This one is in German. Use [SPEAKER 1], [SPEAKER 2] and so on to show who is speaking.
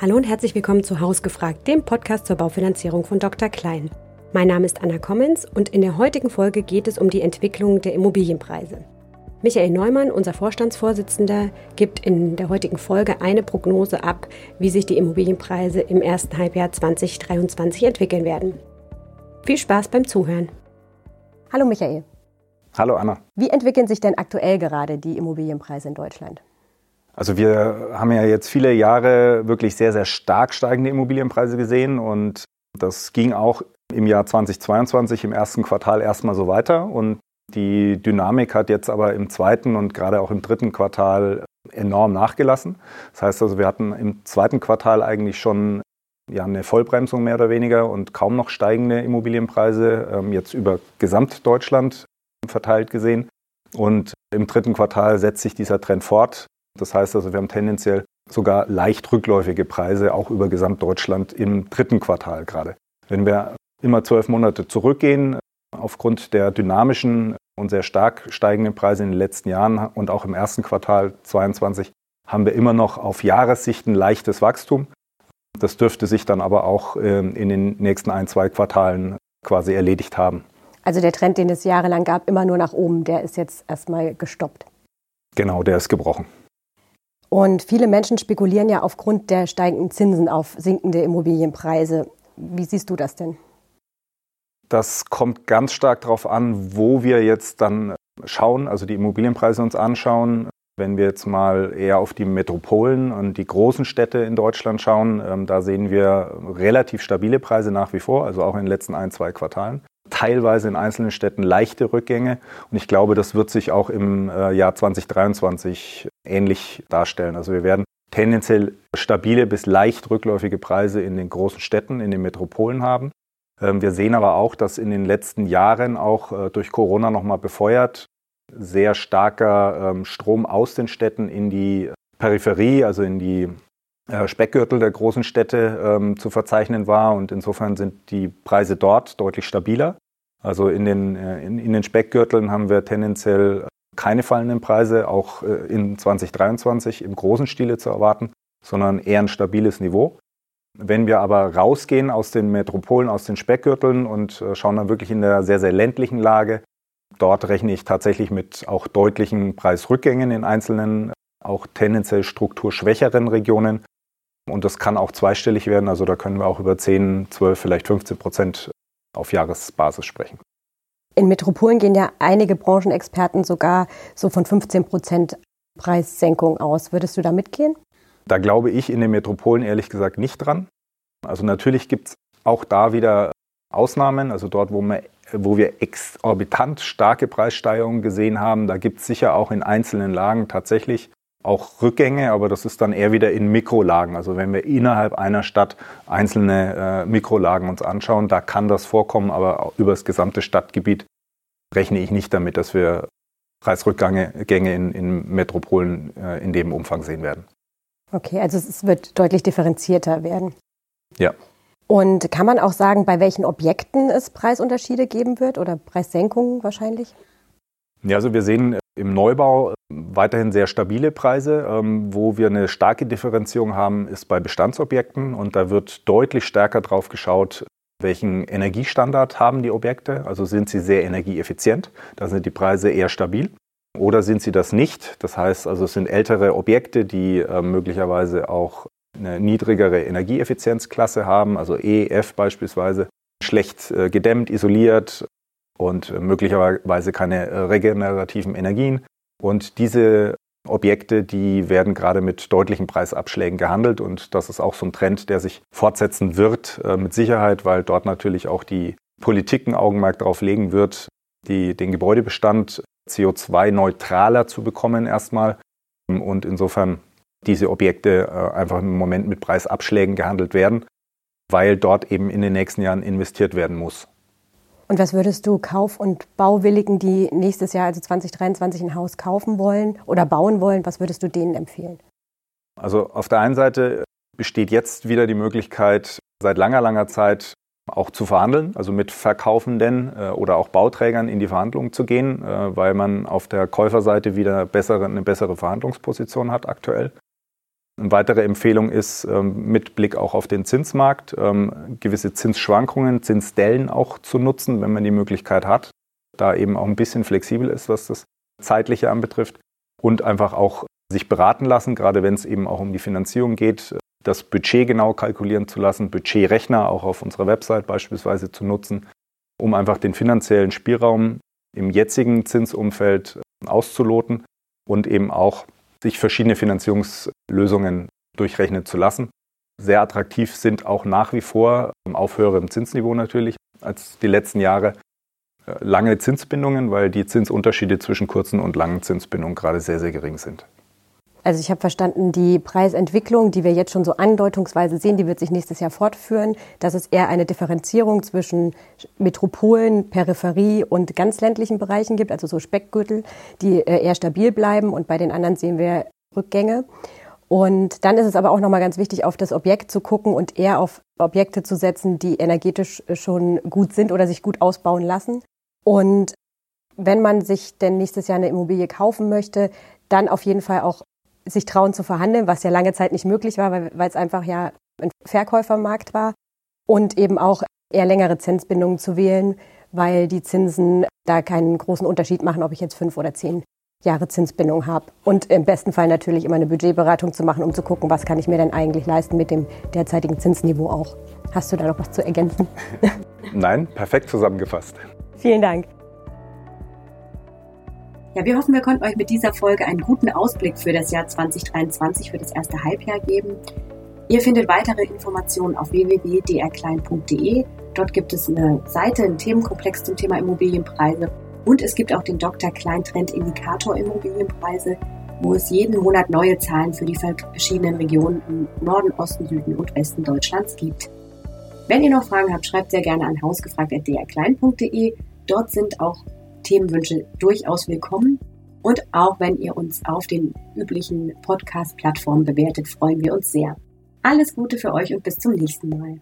[SPEAKER 1] Hallo und herzlich willkommen zu Haus gefragt, dem Podcast zur Baufinanzierung von Dr. Klein. Mein Name ist Anna Kommens und in der heutigen Folge geht es um die Entwicklung der Immobilienpreise. Michael Neumann, unser Vorstandsvorsitzender, gibt in der heutigen Folge eine Prognose ab, wie sich die Immobilienpreise im ersten Halbjahr 2023 entwickeln werden. Viel Spaß beim Zuhören. Hallo Michael.
[SPEAKER 2] Hallo Anna.
[SPEAKER 1] Wie entwickeln sich denn aktuell gerade die Immobilienpreise in Deutschland?
[SPEAKER 2] Also wir haben ja jetzt viele Jahre wirklich sehr, sehr stark steigende Immobilienpreise gesehen und das ging auch im Jahr 2022 im ersten Quartal erstmal so weiter und die Dynamik hat jetzt aber im zweiten und gerade auch im dritten Quartal enorm nachgelassen. Das heißt also, wir hatten im zweiten Quartal eigentlich schon ja, eine Vollbremsung mehr oder weniger und kaum noch steigende Immobilienpreise, ähm, jetzt über Gesamtdeutschland verteilt gesehen. Und im dritten Quartal setzt sich dieser Trend fort. Das heißt also, wir haben tendenziell sogar leicht rückläufige Preise, auch über Gesamtdeutschland im dritten Quartal gerade. Wenn wir immer zwölf Monate zurückgehen, aufgrund der dynamischen und sehr stark steigenden Preise in den letzten Jahren und auch im ersten Quartal 2022 haben wir immer noch auf Jahressicht ein leichtes Wachstum. Das dürfte sich dann aber auch ähm, in den nächsten ein, zwei Quartalen quasi erledigt haben.
[SPEAKER 1] Also der Trend, den es jahrelang gab, immer nur nach oben, der ist jetzt erstmal gestoppt.
[SPEAKER 2] Genau, der ist gebrochen.
[SPEAKER 1] Und viele Menschen spekulieren ja aufgrund der steigenden Zinsen auf sinkende Immobilienpreise. Wie siehst du das denn?
[SPEAKER 2] Das kommt ganz stark darauf an, wo wir jetzt dann schauen, also die Immobilienpreise uns anschauen. Wenn wir jetzt mal eher auf die Metropolen und die großen Städte in Deutschland schauen, ähm, da sehen wir relativ stabile Preise nach wie vor, also auch in den letzten ein, zwei Quartalen teilweise in einzelnen Städten leichte Rückgänge. Und ich glaube, das wird sich auch im äh, Jahr 2023 ähnlich darstellen. Also wir werden tendenziell stabile bis leicht rückläufige Preise in den großen Städten, in den Metropolen haben. Ähm, wir sehen aber auch, dass in den letzten Jahren auch äh, durch Corona nochmal befeuert sehr starker ähm, Strom aus den Städten in die Peripherie, also in die äh, Speckgürtel der großen Städte ähm, zu verzeichnen war. Und insofern sind die Preise dort deutlich stabiler. Also in den, äh, in, in den Speckgürteln haben wir tendenziell keine fallenden Preise, auch äh, in 2023 im großen Stile zu erwarten, sondern eher ein stabiles Niveau. Wenn wir aber rausgehen aus den Metropolen, aus den Speckgürteln und äh, schauen dann wirklich in der sehr, sehr ländlichen Lage, dort rechne ich tatsächlich mit auch deutlichen Preisrückgängen in einzelnen, auch tendenziell strukturschwächeren Regionen. Und das kann auch zweistellig werden. Also da können wir auch über 10, 12, vielleicht 15 Prozent auf Jahresbasis sprechen.
[SPEAKER 1] In Metropolen gehen ja einige Branchenexperten sogar so von 15 Prozent Preissenkung aus. Würdest du da mitgehen?
[SPEAKER 2] Da glaube ich in den Metropolen ehrlich gesagt nicht dran. Also natürlich gibt es auch da wieder Ausnahmen. Also dort, wo wir, wo wir exorbitant starke Preissteigerungen gesehen haben, da gibt es sicher auch in einzelnen Lagen tatsächlich auch Rückgänge, aber das ist dann eher wieder in Mikrolagen. Also wenn wir innerhalb einer Stadt einzelne äh, Mikrolagen uns anschauen, da kann das vorkommen, aber über das gesamte Stadtgebiet rechne ich nicht damit, dass wir Preisrückgänge in, in Metropolen äh, in dem Umfang sehen werden.
[SPEAKER 1] Okay, also es wird deutlich differenzierter werden.
[SPEAKER 2] Ja.
[SPEAKER 1] Und kann man auch sagen, bei welchen Objekten es Preisunterschiede geben wird oder Preissenkungen wahrscheinlich?
[SPEAKER 2] Ja, also wir sehen im Neubau weiterhin sehr stabile Preise. Ähm, wo wir eine starke Differenzierung haben, ist bei Bestandsobjekten. Und da wird deutlich stärker drauf geschaut, welchen Energiestandard haben die Objekte. Also sind sie sehr energieeffizient. Da sind die Preise eher stabil. Oder sind sie das nicht? Das heißt also, es sind ältere Objekte, die äh, möglicherweise auch eine niedrigere Energieeffizienzklasse haben, also E, F beispielsweise, schlecht äh, gedämmt, isoliert, und möglicherweise keine äh, regenerativen Energien. Und diese Objekte, die werden gerade mit deutlichen Preisabschlägen gehandelt und das ist auch so ein Trend, der sich fortsetzen wird, äh, mit Sicherheit, weil dort natürlich auch die Politik ein Augenmerk darauf legen wird, die, den Gebäudebestand CO2-neutraler zu bekommen erstmal und insofern diese Objekte äh, einfach im Moment mit Preisabschlägen gehandelt werden, weil dort eben in den nächsten Jahren investiert werden muss.
[SPEAKER 1] Und was würdest du Kauf- und Bauwilligen, die nächstes Jahr, also 2023, ein Haus kaufen wollen oder bauen wollen, was würdest du denen empfehlen?
[SPEAKER 2] Also auf der einen Seite besteht jetzt wieder die Möglichkeit, seit langer, langer Zeit auch zu verhandeln, also mit Verkaufenden äh, oder auch Bauträgern in die Verhandlungen zu gehen, äh, weil man auf der Käuferseite wieder bessere, eine bessere Verhandlungsposition hat aktuell. Eine weitere Empfehlung ist ähm, mit Blick auch auf den Zinsmarkt, ähm, gewisse Zinsschwankungen, Zinsdellen auch zu nutzen, wenn man die Möglichkeit hat, da eben auch ein bisschen flexibel ist, was das zeitliche anbetrifft und einfach auch sich beraten lassen, gerade wenn es eben auch um die Finanzierung geht, das Budget genau kalkulieren zu lassen, Budgetrechner auch auf unserer Website beispielsweise zu nutzen, um einfach den finanziellen Spielraum im jetzigen Zinsumfeld auszuloten und eben auch sich verschiedene Finanzierungslösungen durchrechnen zu lassen. Sehr attraktiv sind auch nach wie vor auf höherem Zinsniveau natürlich als die letzten Jahre äh, lange Zinsbindungen, weil die Zinsunterschiede zwischen kurzen und langen Zinsbindungen gerade sehr, sehr gering sind.
[SPEAKER 1] Also ich habe verstanden, die Preisentwicklung, die wir jetzt schon so andeutungsweise sehen, die wird sich nächstes Jahr fortführen, dass es eher eine Differenzierung zwischen Metropolen, Peripherie und ganz ländlichen Bereichen gibt, also so Speckgürtel, die äh, eher stabil bleiben und bei den anderen sehen wir Rückgänge. Und dann ist es aber auch nochmal ganz wichtig, auf das Objekt zu gucken und eher auf Objekte zu setzen, die energetisch schon gut sind oder sich gut ausbauen lassen. Und wenn man sich denn nächstes Jahr eine Immobilie kaufen möchte, dann auf jeden Fall auch sich trauen zu verhandeln, was ja lange Zeit nicht möglich war, weil, es einfach ja ein Verkäufermarkt war. Und eben auch eher längere Zinsbindungen zu wählen, weil die Zinsen da keinen großen Unterschied machen, ob ich jetzt fünf oder zehn Jahre Zinsbindung habe. Und im besten Fall natürlich immer eine Budgetberatung zu machen, um zu gucken, was kann ich mir denn eigentlich leisten mit dem derzeitigen Zinsniveau auch. Hast du da noch was zu ergänzen?
[SPEAKER 2] Nein, perfekt zusammengefasst.
[SPEAKER 1] Vielen Dank.
[SPEAKER 3] Ja, wir hoffen, wir konnten euch mit dieser Folge einen guten Ausblick für das Jahr 2023, für das erste Halbjahr geben. Ihr findet weitere Informationen auf www.drklein.de. Dort gibt es eine Seite, einen Themenkomplex zum Thema Immobilienpreise. Und es gibt auch den Dr. Klein Trend Indikator Immobilienpreise, wo es jeden Monat neue Zahlen für die verschiedenen Regionen im Norden, Osten, Süden und Westen Deutschlands gibt. Wenn ihr noch Fragen habt, schreibt sehr gerne an hausgefragt.drklein.de. Dort sind auch Themenwünsche durchaus willkommen. Und auch wenn ihr uns auf den üblichen Podcast-Plattformen bewertet, freuen wir uns sehr. Alles Gute für euch und bis zum nächsten Mal.